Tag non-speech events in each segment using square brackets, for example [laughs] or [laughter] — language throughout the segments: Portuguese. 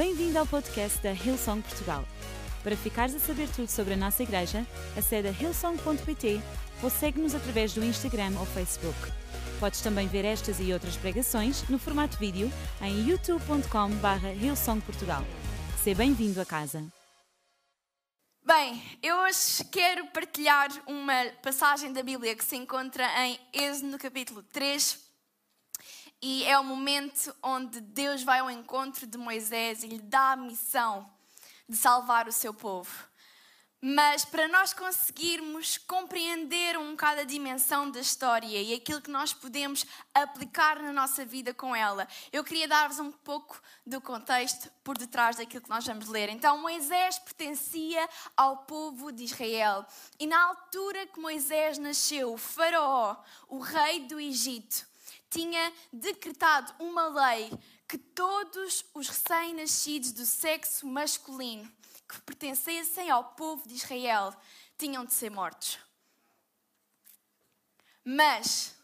Bem-vindo ao podcast da Hillsong Portugal. Para ficares a saber tudo sobre a nossa igreja, acede a hillsong.pt ou segue-nos através do Instagram ou Facebook. Podes também ver estas e outras pregações no formato vídeo em youtube.com.br hillsongportugal. Seja bem-vindo a casa. Bem, eu hoje quero partilhar uma passagem da Bíblia que se encontra em Êxodo no capítulo 3 e é o momento onde Deus vai ao encontro de Moisés e lhe dá a missão de salvar o seu povo. Mas para nós conseguirmos compreender um bocado a dimensão da história e aquilo que nós podemos aplicar na nossa vida com ela, eu queria dar-vos um pouco do contexto por detrás daquilo que nós vamos ler. Então, Moisés pertencia ao povo de Israel. E na altura que Moisés nasceu, o Faraó, o rei do Egito, tinha decretado uma lei que todos os recém-nascidos do sexo masculino que pertencessem ao povo de Israel tinham de ser mortos. Mas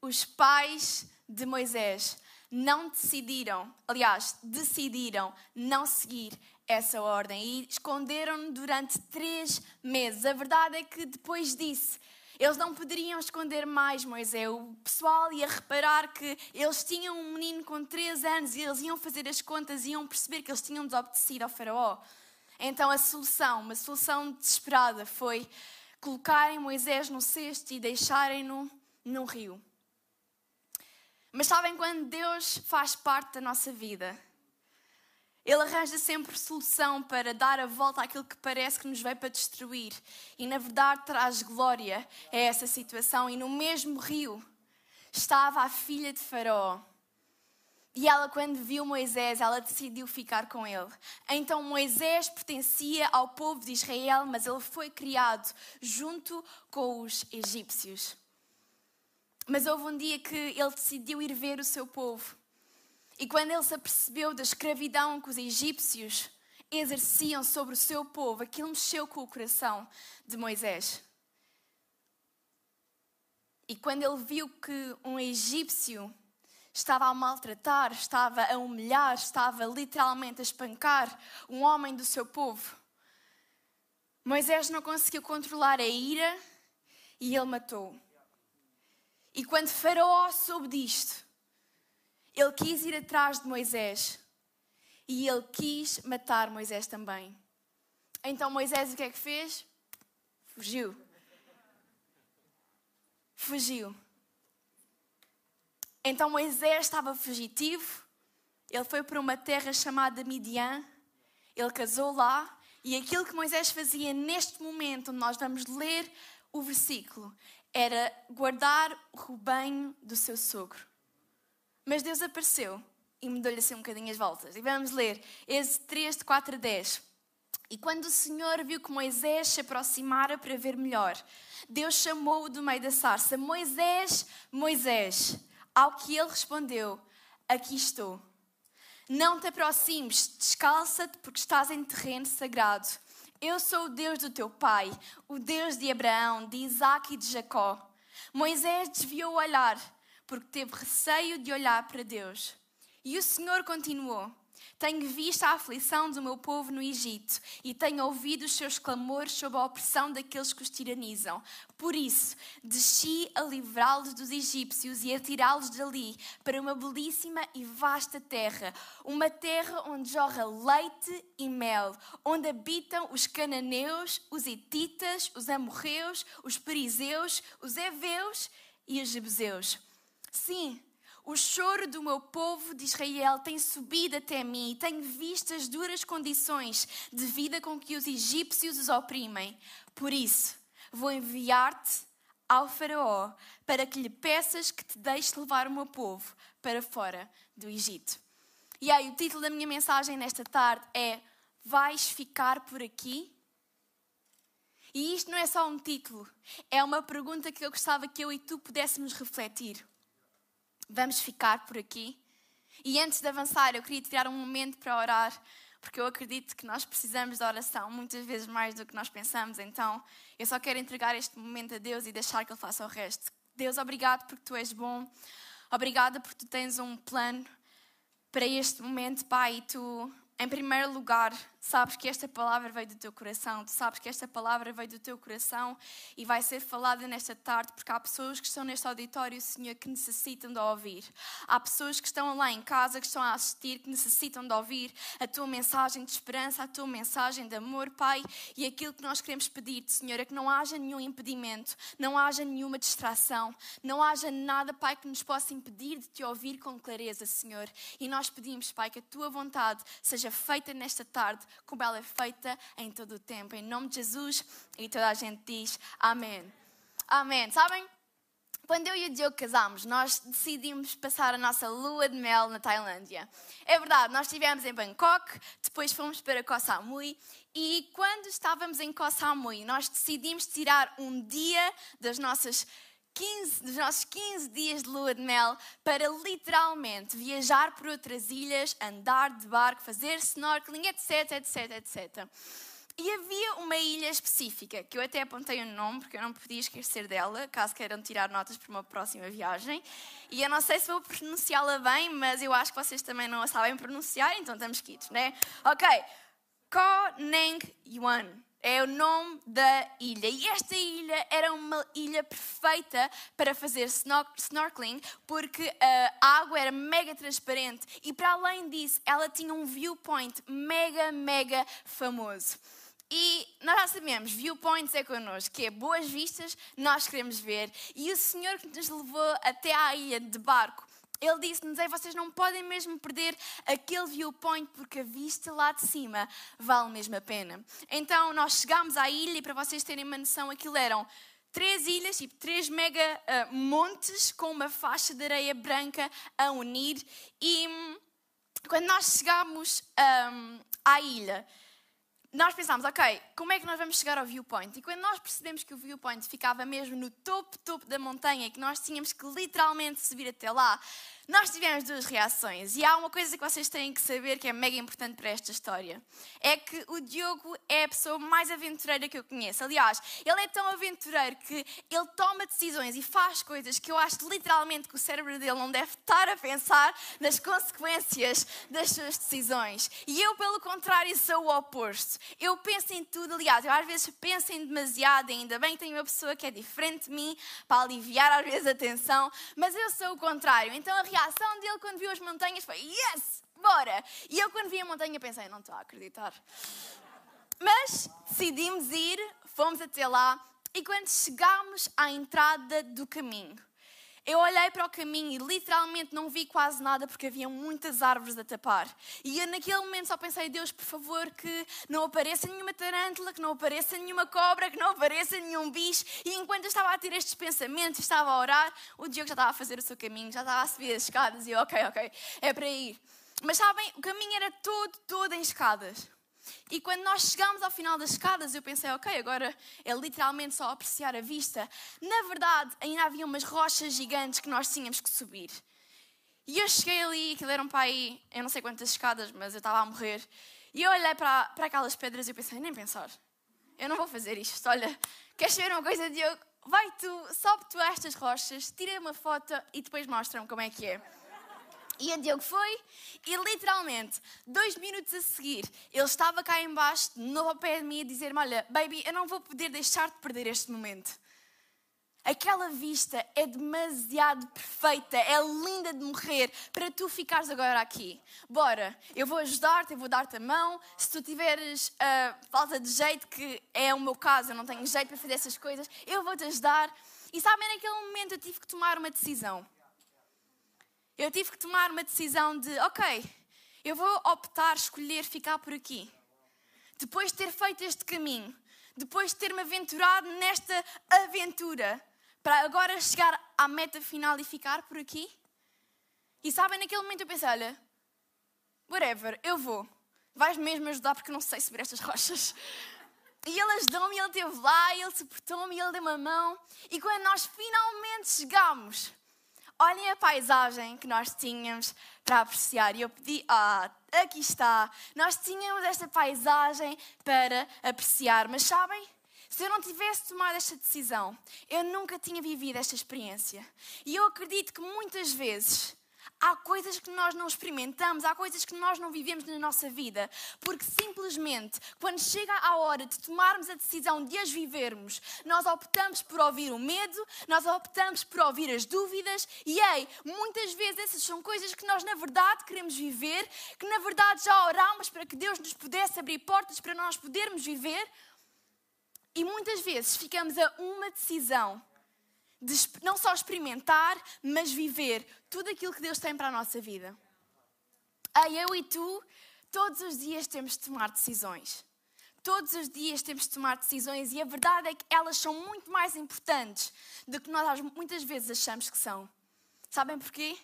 os pais de Moisés não decidiram, aliás, decidiram não seguir essa ordem e esconderam-no durante três meses. A verdade é que depois disso eles não poderiam esconder mais Moisés. O pessoal ia reparar que eles tinham um menino com 3 anos e eles iam fazer as contas e iam perceber que eles tinham desobedecido ao faraó. Então a solução, uma solução desesperada, foi colocarem Moisés no cesto e deixarem-no num rio. Mas sabem quando Deus faz parte da nossa vida? Ele arranja sempre solução para dar a volta àquilo que parece que nos veio para destruir. E na verdade traz glória a essa situação. E no mesmo rio estava a filha de Faraó. E ela, quando viu Moisés, ela decidiu ficar com ele. Então Moisés pertencia ao povo de Israel, mas ele foi criado junto com os egípcios. Mas houve um dia que ele decidiu ir ver o seu povo. E quando ele se apercebeu da escravidão que os egípcios exerciam sobre o seu povo, aquilo mexeu com o coração de Moisés. E quando ele viu que um egípcio estava a maltratar, estava a humilhar, estava literalmente a espancar um homem do seu povo, Moisés não conseguiu controlar a ira e ele matou. E quando Faraó soube disto, ele quis ir atrás de Moisés e ele quis matar Moisés também. Então Moisés o que é que fez? Fugiu. Fugiu. Então Moisés estava fugitivo, ele foi para uma terra chamada Midian, ele casou lá, e aquilo que Moisés fazia neste momento, onde nós vamos ler o versículo, era guardar o rebanho do seu sogro. Mas Deus apareceu e mudou-lhe assim um bocadinho as voltas. E vamos ler Êxodo 3, de 4 a 10. E quando o Senhor viu que Moisés se aproximara para ver melhor, Deus chamou-o do meio da sarça: Moisés, Moisés. Ao que ele respondeu: Aqui estou. Não te aproximes, descalça-te, porque estás em terreno sagrado. Eu sou o Deus do teu pai, o Deus de Abraão, de Isaac e de Jacó. Moisés desviou o olhar porque teve receio de olhar para Deus. E o Senhor continuou: Tenho visto a aflição do meu povo no Egito e tenho ouvido os seus clamores sob a opressão daqueles que os tiranizam. Por isso, desci a livrá-los dos egípcios e a tirá-los dali para uma belíssima e vasta terra, uma terra onde jorra leite e mel, onde habitam os cananeus, os hititas, os amorreus, os perizeus, os heveus e os jebuseus Sim, o choro do meu povo de Israel tem subido até mim e tenho visto as duras condições de vida com que os egípcios os oprimem. Por isso, vou enviar-te ao Faraó para que lhe peças que te deixe levar o meu povo para fora do Egito. E aí, o título da minha mensagem nesta tarde é Vais ficar por aqui? E isto não é só um título, é uma pergunta que eu gostava que eu e tu pudéssemos refletir. Vamos ficar por aqui. E antes de avançar, eu queria tirar um momento para orar, porque eu acredito que nós precisamos de oração muitas vezes mais do que nós pensamos. Então, eu só quero entregar este momento a Deus e deixar que Ele faça o resto. Deus, obrigado porque tu és bom. Obrigada porque tu tens um plano para este momento, Pai, e tu em primeiro lugar, sabes que esta palavra veio do teu coração, tu sabes que esta palavra veio do teu coração e vai ser falada nesta tarde, porque há pessoas que estão neste auditório, Senhor, que necessitam de ouvir. Há pessoas que estão lá em casa, que estão a assistir, que necessitam de ouvir a tua mensagem de esperança, a tua mensagem de amor, Pai. E aquilo que nós queremos pedir-te, Senhor, é que não haja nenhum impedimento, não haja nenhuma distração, não haja nada, Pai, que nos possa impedir de te ouvir com clareza, Senhor. E nós pedimos, Pai, que a tua vontade seja feita nesta tarde, como ela é feita em todo o tempo. Em nome de Jesus, e toda a gente diz amém. Amém. Sabem? Quando eu e o Diogo casámos, nós decidimos passar a nossa lua de mel na Tailândia. É verdade, nós estivemos em Bangkok, depois fomos para Koh Samui e quando estávamos em Koh Samui, nós decidimos tirar um dia das nossas 15, dos nossos 15 dias de lua de mel para literalmente viajar por outras ilhas, andar de barco, fazer snorkeling, etc, etc, etc. E havia uma ilha específica, que eu até apontei o nome, porque eu não podia esquecer dela, caso queiram tirar notas para uma próxima viagem. E eu não sei se vou pronunciá-la bem, mas eu acho que vocês também não a sabem pronunciar, então estamos quitos, né? Ok. Ko Neng Yuan é o nome da ilha. E esta ilha era uma ilha perfeita para fazer snorkeling, porque a água era mega transparente e, para além disso, ela tinha um viewpoint mega, mega famoso. E nós já sabemos, viewpoints é connosco, que é boas vistas, nós queremos ver. E o Senhor que nos levou até à ilha de barco ele disse-nos: vocês não podem mesmo perder aquele viewpoint, porque a vista lá de cima vale mesmo a pena. Então nós chegámos à ilha e para vocês terem uma noção, aquilo eram três ilhas, tipo três mega uh, montes com uma faixa de areia branca a unir. E hum, quando nós chegámos um, à ilha, nós pensámos, ok, como é que nós vamos chegar ao viewpoint? E quando nós percebemos que o viewpoint ficava mesmo no topo, topo da montanha e que nós tínhamos que literalmente subir até lá, nós tivemos duas reações e há uma coisa que vocês têm que saber que é mega importante para esta história. É que o Diogo é a pessoa mais aventureira que eu conheço. Aliás, ele é tão aventureiro que ele toma decisões e faz coisas que eu acho literalmente que o cérebro dele não deve estar a pensar nas consequências das suas decisões. E eu, pelo contrário, sou o oposto. Eu penso em tudo, aliás, eu às vezes penso em demasiado, ainda bem que tenho uma pessoa que é diferente de mim para aliviar às vezes a tensão, mas eu sou o contrário. Então a reação dele quando viu as montanhas foi yes, bora! E eu quando vi a montanha pensei, não estou a acreditar. Mas decidimos ir, fomos até lá e quando chegámos à entrada do caminho, eu olhei para o caminho e literalmente não vi quase nada porque havia muitas árvores a tapar. E eu naquele momento só pensei, Deus, por favor, que não apareça nenhuma tarântula, que não apareça nenhuma cobra, que não apareça nenhum bicho. E enquanto eu estava a ter estes pensamentos, estava a orar, o Diogo já estava a fazer o seu caminho, já estava a subir as escadas e eu, ok, ok, é para ir. Mas sabem, o caminho era todo, todo em escadas. E quando nós chegámos ao final das escadas, eu pensei, ok, agora é literalmente só apreciar a vista. Na verdade, ainda havia umas rochas gigantes que nós tínhamos que subir. E eu cheguei ali, aquilo eram para aí, eu não sei quantas escadas, mas eu estava a morrer. E eu olhei para, para aquelas pedras e pensei, nem pensar, eu não vou fazer isto. Olha, queres saber uma coisa, Diogo? Vai tu, sobe tu a estas rochas, tira uma foto e depois mostra-me como é que é. E o Diogo foi e literalmente, dois minutos a seguir, ele estava cá embaixo, de novo ao pé de mim, a dizer-me: Olha, baby, eu não vou poder deixar de perder este momento. Aquela vista é demasiado perfeita, é linda de morrer para tu ficares agora aqui. Bora, eu vou ajudar-te, eu vou dar-te a mão. Se tu tiveres uh, falta de jeito, que é o meu caso, eu não tenho jeito para fazer essas coisas, eu vou te ajudar. E sabem, naquele momento eu tive que tomar uma decisão. Eu tive que tomar uma decisão de, ok, eu vou optar, escolher ficar por aqui. Depois de ter feito este caminho, depois de ter-me aventurado nesta aventura, para agora chegar à meta final e ficar por aqui. E sabem, naquele momento eu pensei, olha, whatever, eu vou. Vais mesmo ajudar porque não sei subir estas rochas. [laughs] E ele ajudou-me, ele esteve lá, ele suportou-me, ele deu-me a mão. E quando nós finalmente chegámos olhem a paisagem que nós tínhamos para apreciar. E eu pedi, ah, aqui está. Nós tínhamos esta paisagem para apreciar. Mas sabem? Se eu não tivesse tomado esta decisão, eu nunca tinha vivido esta experiência. E eu acredito que muitas vezes há coisas que nós não experimentamos, há coisas que nós não vivemos na nossa vida, porque simplesmente quando chega a hora de tomarmos a decisão de as vivermos, nós optamos por ouvir o medo, nós optamos por ouvir as dúvidas, e ei, muitas vezes essas são coisas que nós na verdade queremos viver, que na verdade já orámos para que Deus nos pudesse abrir portas para nós podermos viver, e muitas vezes ficamos a uma decisão de não só experimentar, mas viver tudo aquilo que Deus tem para a nossa vida. Aí eu e tu, todos os dias temos de tomar decisões. Todos os dias temos de tomar decisões e a verdade é que elas são muito mais importantes do que nós muitas vezes achamos que são. Sabem porquê?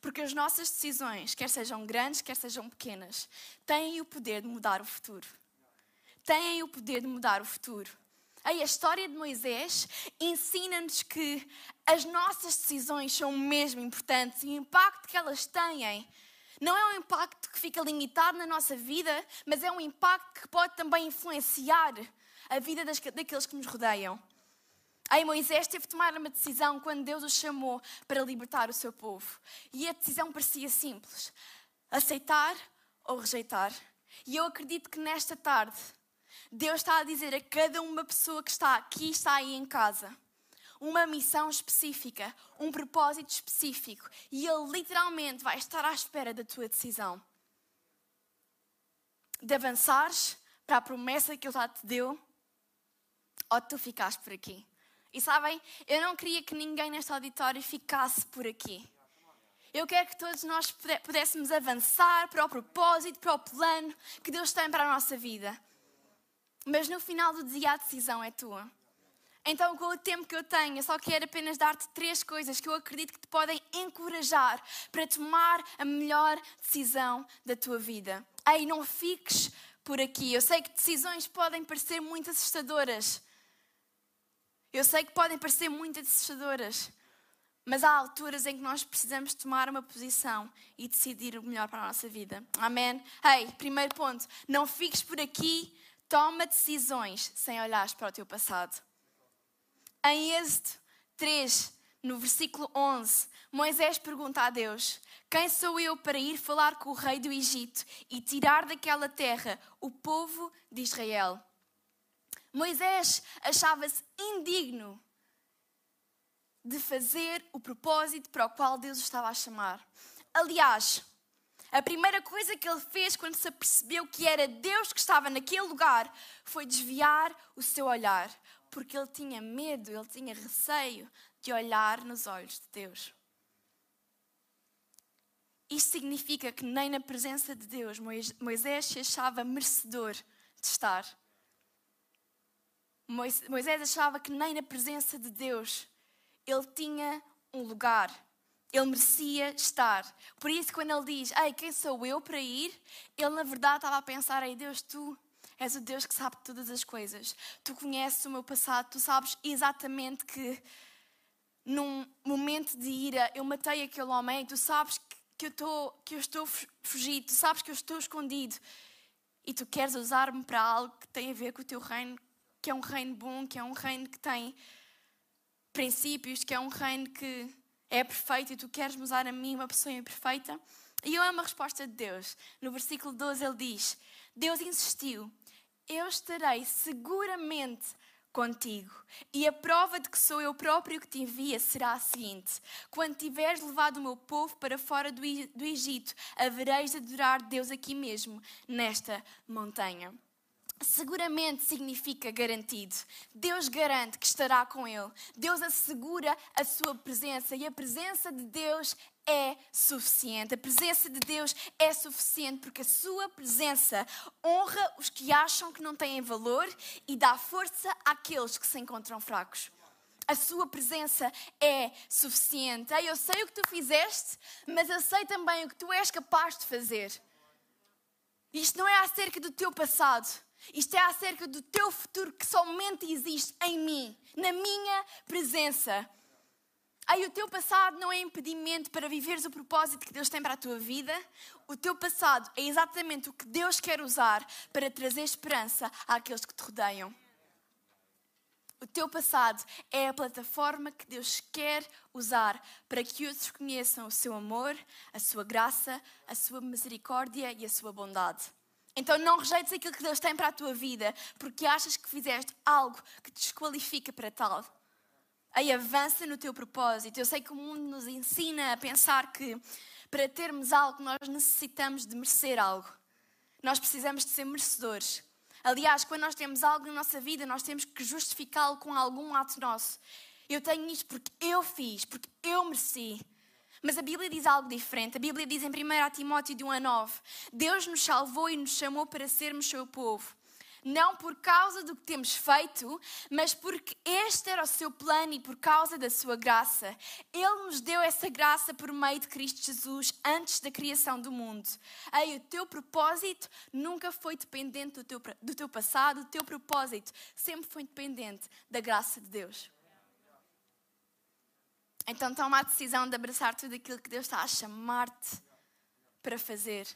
Porque as nossas decisões, quer sejam grandes, quer sejam pequenas, têm o poder de mudar o futuro. Têm o poder de mudar o futuro. A história de Moisés ensina-nos que as nossas decisões são mesmo importantes e o impacto que elas têm não é um impacto que fica limitado na nossa vida, mas é um impacto que pode também influenciar a vida das, daqueles que nos rodeiam. Aí Moisés teve de tomar uma decisão quando Deus o chamou para libertar o seu povo. E a decisão parecia simples: aceitar ou rejeitar. E eu acredito que nesta tarde Deus está a dizer a cada uma pessoa que está aqui, está aí em casa, uma missão específica, um propósito específico, e Ele literalmente vai estar à espera da tua decisão. De avançares para a promessa que Ele já te deu, ou tu ficaste por aqui. E sabem, eu não queria que ninguém neste auditório ficasse por aqui. Eu quero que todos nós pudéssemos avançar para o propósito, para o plano que Deus tem para a nossa vida. Mas no final do dia a decisão é tua. Então, com o tempo que eu tenho, eu só quero apenas dar-te três coisas que eu acredito que te podem encorajar para tomar a melhor decisão da tua vida. Ei, não fiques por aqui. Eu sei que decisões podem parecer muito assustadoras. Eu sei que podem parecer muito assustadoras. Mas há alturas em que nós precisamos tomar uma posição e decidir o melhor para a nossa vida. Amém? Ei, primeiro ponto. Não fiques por aqui Toma decisões sem olhar para o teu passado. Em Êxodo 3, no versículo 11, Moisés pergunta a Deus: Quem sou eu para ir falar com o rei do Egito e tirar daquela terra o povo de Israel? Moisés achava-se indigno de fazer o propósito para o qual Deus o estava a chamar. Aliás, a primeira coisa que ele fez quando se apercebeu que era Deus que estava naquele lugar foi desviar o seu olhar, porque ele tinha medo, ele tinha receio de olhar nos olhos de Deus. Isto significa que nem na presença de Deus Moisés se achava merecedor de estar. Moisés achava que nem na presença de Deus ele tinha um lugar. Ele merecia estar. Por isso, quando ele diz, Ei, quem sou eu para ir? Ele, na verdade, estava a pensar, Ei, Deus, tu és o Deus que sabe todas as coisas. Tu conheces o meu passado, tu sabes exatamente que num momento de ira eu matei aquele homem, tu sabes que eu estou, que eu estou fugido, tu sabes que eu estou escondido. E tu queres usar-me para algo que tem a ver com o teu reino, que é um reino bom, que é um reino que tem princípios, que é um reino que é perfeito e tu queres usar a mim, uma pessoa imperfeita? E eu amo a resposta de Deus. No versículo 12 ele diz: Deus insistiu, eu estarei seguramente contigo. E a prova de que sou eu próprio que te envia será a seguinte: quando tiveres levado o meu povo para fora do Egito, havereis de adorar Deus aqui mesmo, nesta montanha seguramente significa garantido. Deus garante que estará com ele. Deus assegura a sua presença e a presença de Deus é suficiente. A presença de Deus é suficiente porque a sua presença honra os que acham que não têm valor e dá força àqueles que se encontram fracos. A sua presença é suficiente. Eu sei o que tu fizeste, mas eu sei também o que tu és capaz de fazer. Isto não é acerca do teu passado, isto é acerca do teu futuro que somente existe em mim, na minha presença. Aí o teu passado não é impedimento para viveres o propósito que Deus tem para a tua vida. O teu passado é exatamente o que Deus quer usar para trazer esperança àqueles que te rodeiam. O teu passado é a plataforma que Deus quer usar para que outros conheçam o seu amor, a sua graça, a sua misericórdia e a sua bondade. Então não rejeites aquilo que Deus tem para a tua vida porque achas que fizeste algo que te desqualifica para tal. Aí avança no teu propósito. Eu sei que o mundo nos ensina a pensar que para termos algo nós necessitamos de merecer algo. Nós precisamos de ser merecedores. Aliás, quando nós temos algo na nossa vida, nós temos que justificá-lo com algum ato nosso. Eu tenho isto porque eu fiz, porque eu mereci. Mas a Bíblia diz algo diferente. A Bíblia diz em 1 Timóteo de 1 a 9: Deus nos salvou e nos chamou para sermos seu povo não por causa do que temos feito, mas porque este era o seu plano e por causa da sua graça. Ele nos deu essa graça por meio de Cristo Jesus antes da criação do mundo. Aí o teu propósito nunca foi dependente do teu, do teu passado, o teu propósito sempre foi dependente da graça de Deus. Então toma a decisão de abraçar tudo aquilo que Deus está a chamar-te para fazer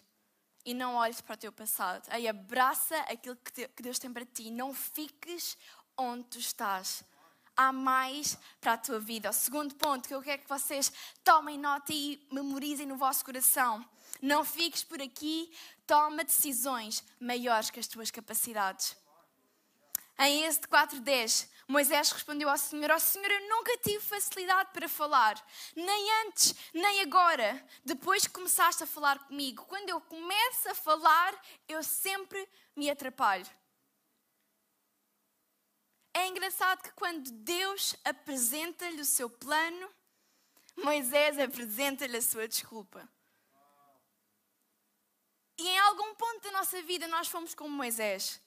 e não olhes para o teu passado. Aí abraça aquilo que Deus tem para ti. Não fiques onde tu estás. Há mais para a tua vida. O segundo ponto que eu quero que vocês tomem nota e memorizem no vosso coração. Não fiques por aqui, toma decisões maiores que as tuas capacidades. Em Êxodo 4.10, Moisés respondeu ao Senhor: Ó oh, Senhor, eu nunca tive facilidade para falar, nem antes, nem agora. Depois que começaste a falar comigo, quando eu começo a falar, eu sempre me atrapalho. É engraçado que quando Deus apresenta-lhe o seu plano, Moisés apresenta-lhe a sua desculpa. E em algum ponto da nossa vida nós fomos como Moisés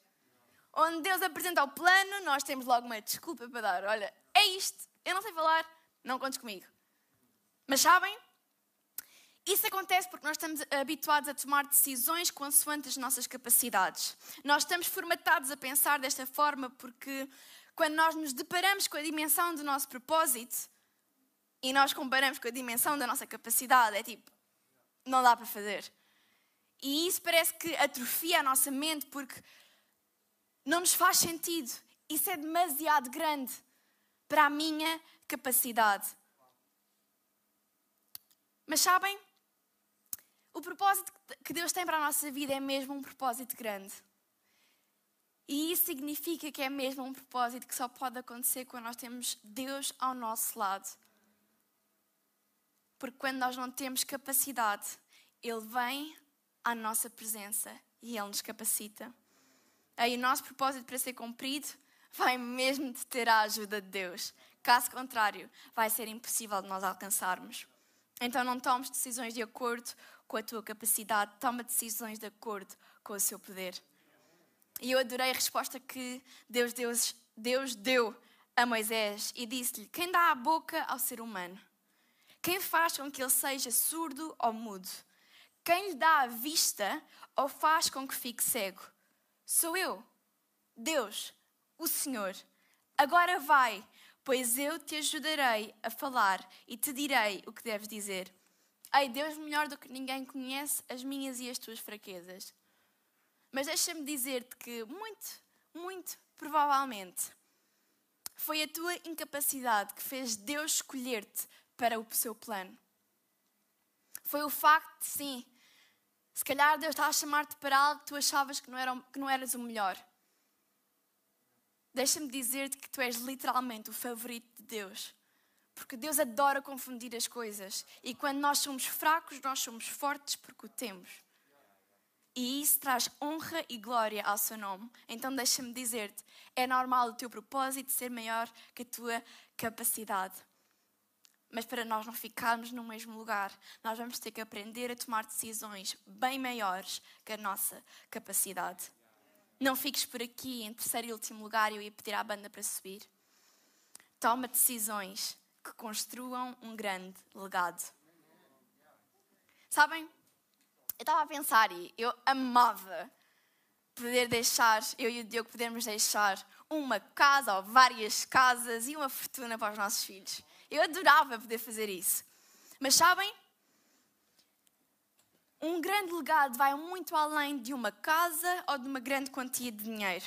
onde Deus apresenta o plano, nós temos logo uma desculpa para dar. Olha, é isto, eu não sei falar, não contes comigo. Mas sabem? Isso acontece porque nós estamos habituados a tomar decisões consoante as nossas capacidades. Nós estamos formatados a pensar desta forma porque quando nós nos deparamos com a dimensão do nosso propósito e nós comparamos com a dimensão da nossa capacidade, é tipo, não dá para fazer. E isso parece que atrofia a nossa mente porque não nos faz sentido. Isso é demasiado grande para a minha capacidade. Mas sabem? O propósito que Deus tem para a nossa vida é mesmo um propósito grande. E isso significa que é mesmo um propósito que só pode acontecer quando nós temos Deus ao nosso lado. Porque quando nós não temos capacidade, Ele vem à nossa presença e Ele nos capacita aí o nosso propósito para ser cumprido vai mesmo de ter a ajuda de Deus. Caso contrário, vai ser impossível de nós alcançarmos. Então não tomes decisões de acordo com a tua capacidade, toma decisões de acordo com o seu poder. E eu adorei a resposta que Deus, Deus, Deus deu a Moisés e disse-lhe: Quem dá a boca ao ser humano? Quem faz com que ele seja surdo ou mudo? Quem lhe dá a vista ou faz com que fique cego? Sou eu, Deus, o Senhor. Agora vai, pois eu te ajudarei a falar e te direi o que deves dizer. Ei, Deus melhor do que ninguém conhece as minhas e as tuas fraquezas. Mas deixa-me dizer-te que muito, muito provavelmente foi a tua incapacidade que fez Deus escolher-te para o seu plano. Foi o facto de, sim, se calhar Deus está a chamar-te para algo que tu achavas que não, era, que não eras o melhor. Deixa-me dizer-te que tu és literalmente o favorito de Deus. Porque Deus adora confundir as coisas. E quando nós somos fracos, nós somos fortes porque o temos. E isso traz honra e glória ao seu nome. Então deixa-me dizer-te: é normal o teu propósito ser maior que a tua capacidade. Mas para nós não ficarmos no mesmo lugar, nós vamos ter que aprender a tomar decisões bem maiores que a nossa capacidade. Não fiques por aqui em terceiro e último lugar e eu ia pedir à banda para subir. Toma decisões que construam um grande legado. Sabem? Eu estava a pensar e eu amava poder deixar, eu e o Diogo podermos deixar uma casa ou várias casas e uma fortuna para os nossos filhos. Eu adorava poder fazer isso. Mas sabem? Um grande legado vai muito além de uma casa ou de uma grande quantia de dinheiro.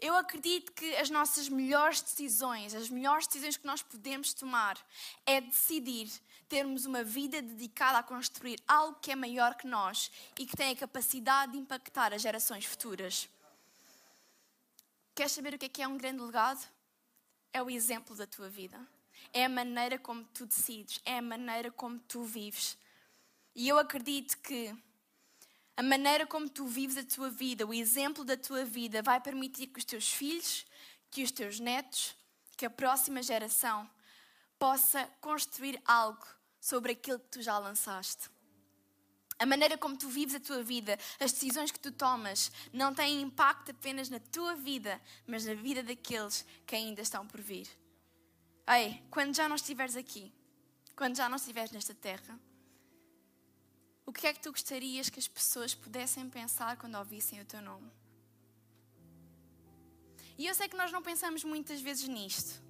Eu acredito que as nossas melhores decisões, as melhores decisões que nós podemos tomar, é decidir termos uma vida dedicada a construir algo que é maior que nós e que tem a capacidade de impactar as gerações futuras. Queres saber o que é que é um grande legado? É o exemplo da tua vida. É a maneira como tu decides, é a maneira como tu vives. E eu acredito que a maneira como tu vives a tua vida, o exemplo da tua vida, vai permitir que os teus filhos, que os teus netos, que a próxima geração possa construir algo sobre aquilo que tu já lançaste. A maneira como tu vives a tua vida, as decisões que tu tomas, não têm impacto apenas na tua vida, mas na vida daqueles que ainda estão por vir. Ei, quando já não estiveres aqui, quando já não estiveres nesta terra, o que é que tu gostarias que as pessoas pudessem pensar quando ouvissem o teu nome? E eu sei que nós não pensamos muitas vezes nisto.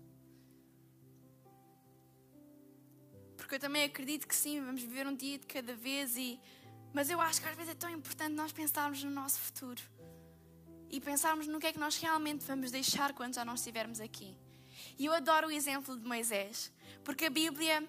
Porque eu também acredito que sim, vamos viver um dia de cada vez e mas eu acho que às vezes é tão importante nós pensarmos no nosso futuro e pensarmos no que é que nós realmente vamos deixar quando já não estivermos aqui. E eu adoro o exemplo de Moisés, porque a Bíblia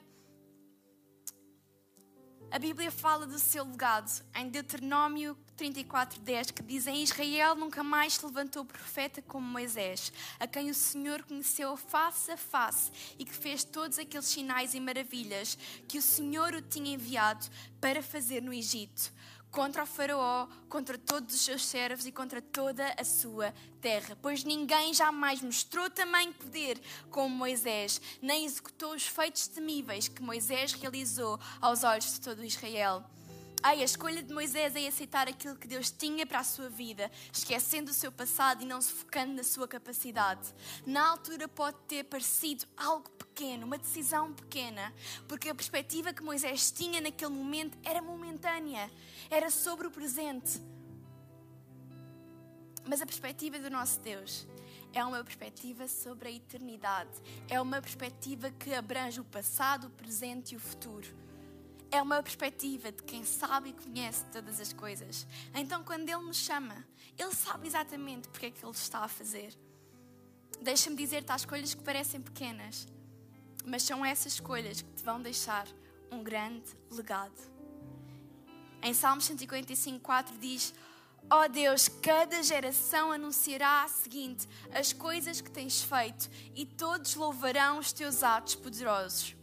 a Bíblia fala do seu legado em Deuteronômio 34:10 que diz em Israel nunca mais se levantou profeta como Moisés, a quem o Senhor conheceu face a face e que fez todos aqueles sinais e maravilhas que o Senhor o tinha enviado para fazer no Egito contra o Faraó, contra todos os seus servos e contra toda a sua terra. Pois ninguém jamais mostrou tamanho poder como Moisés, nem executou os feitos temíveis que Moisés realizou aos olhos de todo Israel. A escolha de Moisés é aceitar aquilo que Deus tinha para a sua vida, esquecendo o seu passado e não se focando na sua capacidade. Na altura pode ter parecido algo pequeno, uma decisão pequena, porque a perspectiva que Moisés tinha naquele momento era momentânea, era sobre o presente. Mas a perspectiva do nosso Deus é uma perspectiva sobre a eternidade, é uma perspectiva que abrange o passado, o presente e o futuro é uma perspectiva de quem sabe e conhece todas as coisas. Então, quando Ele me chama, Ele sabe exatamente porque é que Ele está a fazer. Deixa-me dizer-te, há escolhas que parecem pequenas, mas são essas escolhas que te vão deixar um grande legado. Em Salmos 145, 4 diz: Ó oh Deus, cada geração anunciará a seguinte as coisas que tens feito, e todos louvarão os teus atos poderosos.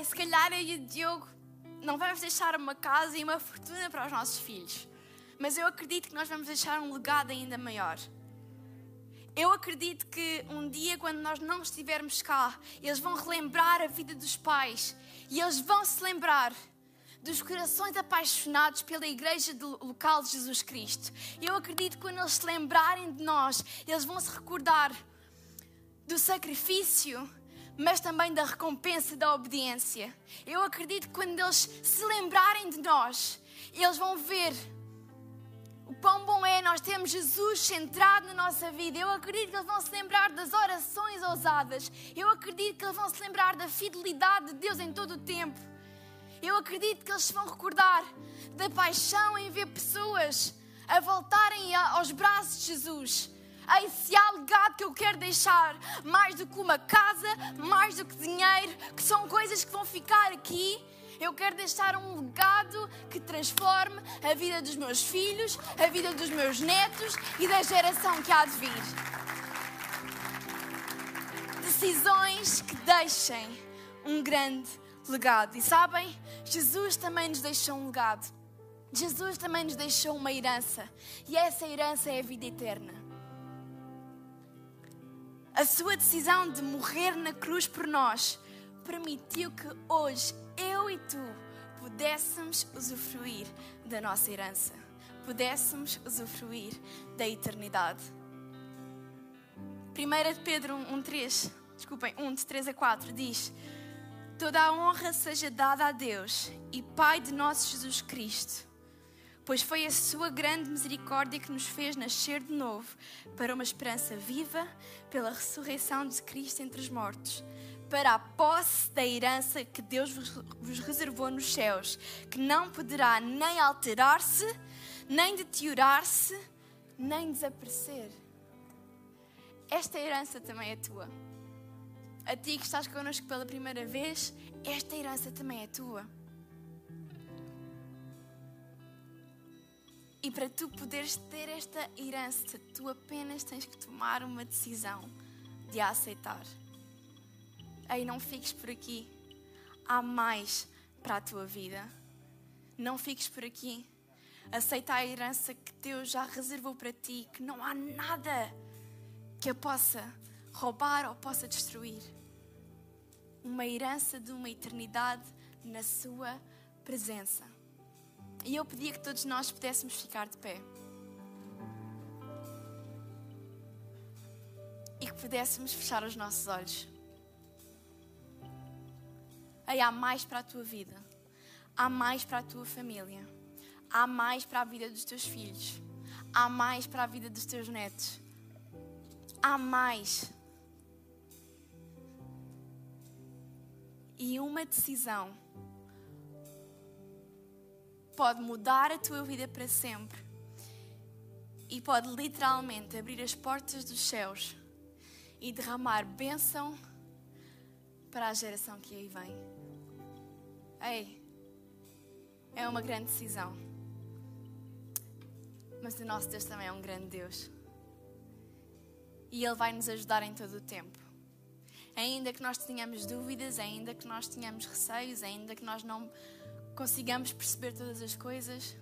Ei, se calhar eu e o Diogo não vamos deixar uma casa e uma fortuna para os nossos filhos, mas eu acredito que nós vamos deixar um legado ainda maior. Eu acredito que um dia, quando nós não estivermos cá, eles vão relembrar a vida dos pais e eles vão se lembrar dos corações apaixonados pela igreja local de Jesus Cristo. Eu acredito que quando eles se lembrarem de nós, eles vão se recordar do sacrifício, mas também da recompensa da obediência. Eu acredito que quando eles se lembrarem de nós, eles vão ver o quão bom é nós termos Jesus centrado na nossa vida. Eu acredito que eles vão se lembrar das orações ousadas. Eu acredito que eles vão se lembrar da fidelidade de Deus em todo o tempo. Eu acredito que eles se vão recordar da paixão em ver pessoas a voltarem aos braços de Jesus a esse legado que eu quero deixar, mais do que uma casa, mais do que dinheiro, que são coisas que vão ficar aqui. Eu quero deixar um legado que transforme a vida dos meus filhos, a vida dos meus netos e da geração que há de vir. Decisões que deixem um grande legado. E sabem, Jesus também nos deixou um legado. Jesus também nos deixou uma herança. E essa herança é a vida eterna. A sua decisão de morrer na cruz por nós permitiu que hoje eu e tu pudéssemos usufruir da nossa herança, pudéssemos usufruir da eternidade. 1 Pedro 1, 3, desculpem, 1 de 3 a 4 diz: Toda a honra seja dada a Deus e Pai de nosso Jesus Cristo pois foi a sua grande misericórdia que nos fez nascer de novo para uma esperança viva pela ressurreição de Cristo entre os mortos, para a posse da herança que Deus vos reservou nos céus, que não poderá nem alterar-se, nem deteriorar-se, nem desaparecer. Esta herança também é tua. A ti que estás connosco pela primeira vez, esta herança também é tua. E para tu poderes ter esta herança, tu apenas tens que tomar uma decisão de a aceitar. Ei, não fiques por aqui. Há mais para a tua vida. Não fiques por aqui. Aceita a herança que Deus já reservou para ti, que não há nada que a possa roubar ou possa destruir. Uma herança de uma eternidade na Sua presença. E eu pedia que todos nós pudéssemos ficar de pé. E que pudéssemos fechar os nossos olhos. Aí há mais para a tua vida. Há mais para a tua família. Há mais para a vida dos teus filhos. Há mais para a vida dos teus netos. Há mais. E uma decisão pode mudar a tua vida para sempre e pode literalmente abrir as portas dos céus e derramar bênção para a geração que aí vem. Ei, é uma grande decisão. Mas o nosso Deus também é um grande Deus. E Ele vai nos ajudar em todo o tempo. Ainda que nós tenhamos dúvidas, ainda que nós tenhamos receios, ainda que nós não consigamos perceber todas as coisas,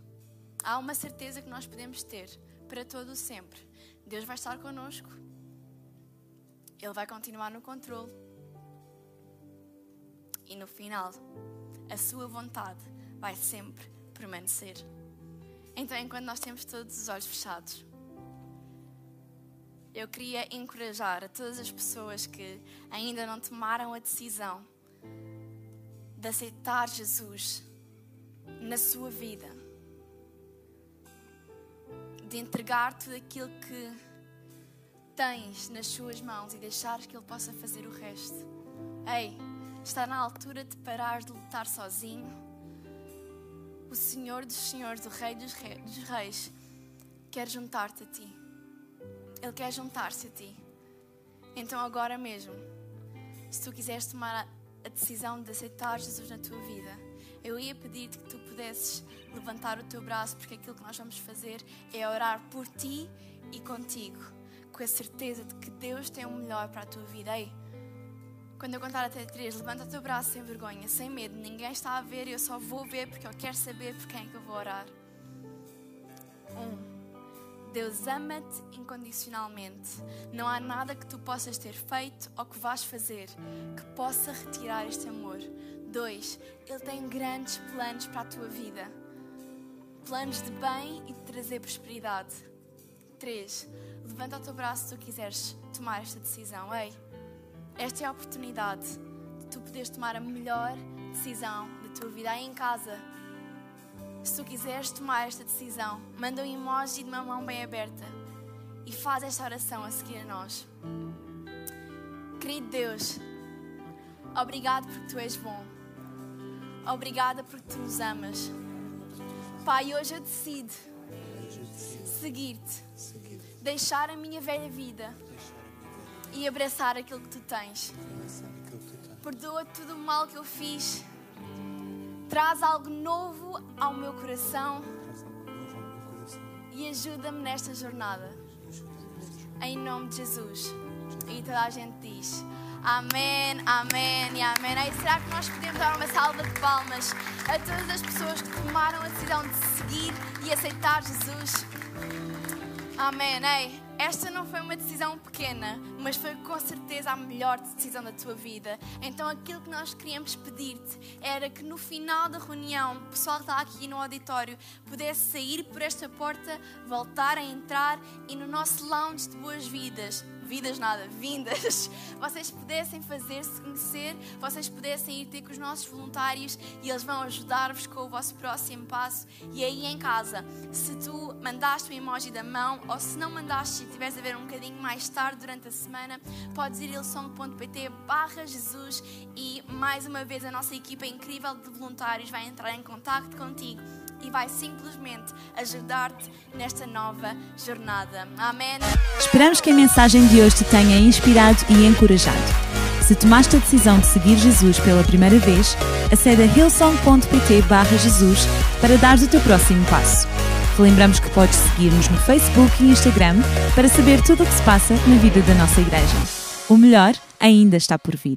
há uma certeza que nós podemos ter para todo o sempre. Deus vai estar connosco. Ele vai continuar no controle. E no final, a sua vontade vai sempre permanecer. Então, enquanto nós temos todos os olhos fechados, eu queria encorajar a todas as pessoas que ainda não tomaram a decisão de aceitar Jesus na sua vida, de entregar tudo aquilo que tens nas suas mãos e deixar que Ele possa fazer o resto. Ei, está na altura de parar de lutar sozinho. O Senhor dos Senhores, o Rei dos Reis, quer juntar-te a ti. Ele quer juntar-se a ti. Então, agora mesmo, se tu quiseres tomar a decisão de aceitar Jesus na tua vida, eu ia pedir-te que tu pudesses levantar o teu braço, porque aquilo que nós vamos fazer é orar por ti e contigo, com a certeza de que Deus tem o melhor para a tua vida. Ei, quando eu contar até três, levanta o teu braço sem vergonha, sem medo, ninguém está a ver, eu só vou ver porque eu quero saber por quem é que eu vou orar. Um. Deus ama-te incondicionalmente. Não há nada que tu possas ter feito ou que vás fazer que possa retirar este amor. Dois, Ele tem grandes planos para a tua vida. Planos de bem e de trazer prosperidade. Três, levanta o teu braço se tu quiseres tomar esta decisão. Ei, esta é a oportunidade de tu poderes tomar a melhor decisão da tua vida aí em casa se tu quiseres tomar esta decisão, manda um emoji de uma mão bem aberta e faz esta oração a seguir a nós. Querido Deus, obrigado porque tu és bom. Obrigada porque tu nos amas. Pai, hoje eu decido seguir-te, deixar a minha velha vida e abraçar aquilo que tu tens. Perdoa tudo o mal que eu fiz Traz algo novo ao meu coração e ajuda-me nesta jornada. Em nome de Jesus. E toda a gente diz: Amém, Amém e Amém. E será que nós podemos dar uma salva de palmas a todas as pessoas que tomaram a decisão de seguir e aceitar Jesus? Amém. Ei, esta não foi uma decisão pequena, mas foi com certeza a melhor decisão da tua vida. Então aquilo que nós queríamos pedir-te era que no final da reunião, o pessoal que está aqui no auditório pudesse sair por esta porta, voltar a entrar e no nosso lounge de boas-vidas vidas nada, vindas, [laughs] vocês pudessem fazer-se conhecer, vocês pudessem ir ter com os nossos voluntários e eles vão ajudar-vos com o vosso próximo passo. E aí em casa, se tu mandaste o emoji da mão ou se não mandaste e estiveres a ver um bocadinho mais tarde durante a semana, podes ir ilsong.pt barra Jesus e mais uma vez a nossa equipa incrível de voluntários vai entrar em contato contigo e vai simplesmente ajudar-te nesta nova jornada. Amém. Esperamos que a mensagem de hoje te tenha inspirado e encorajado. Se tomaste a decisão de seguir Jesus pela primeira vez, acede a hillsong.pt Jesus para dar o teu próximo passo. Lembramos que podes seguir-nos no Facebook e Instagram para saber tudo o que se passa na vida da nossa igreja. O melhor ainda está por vir.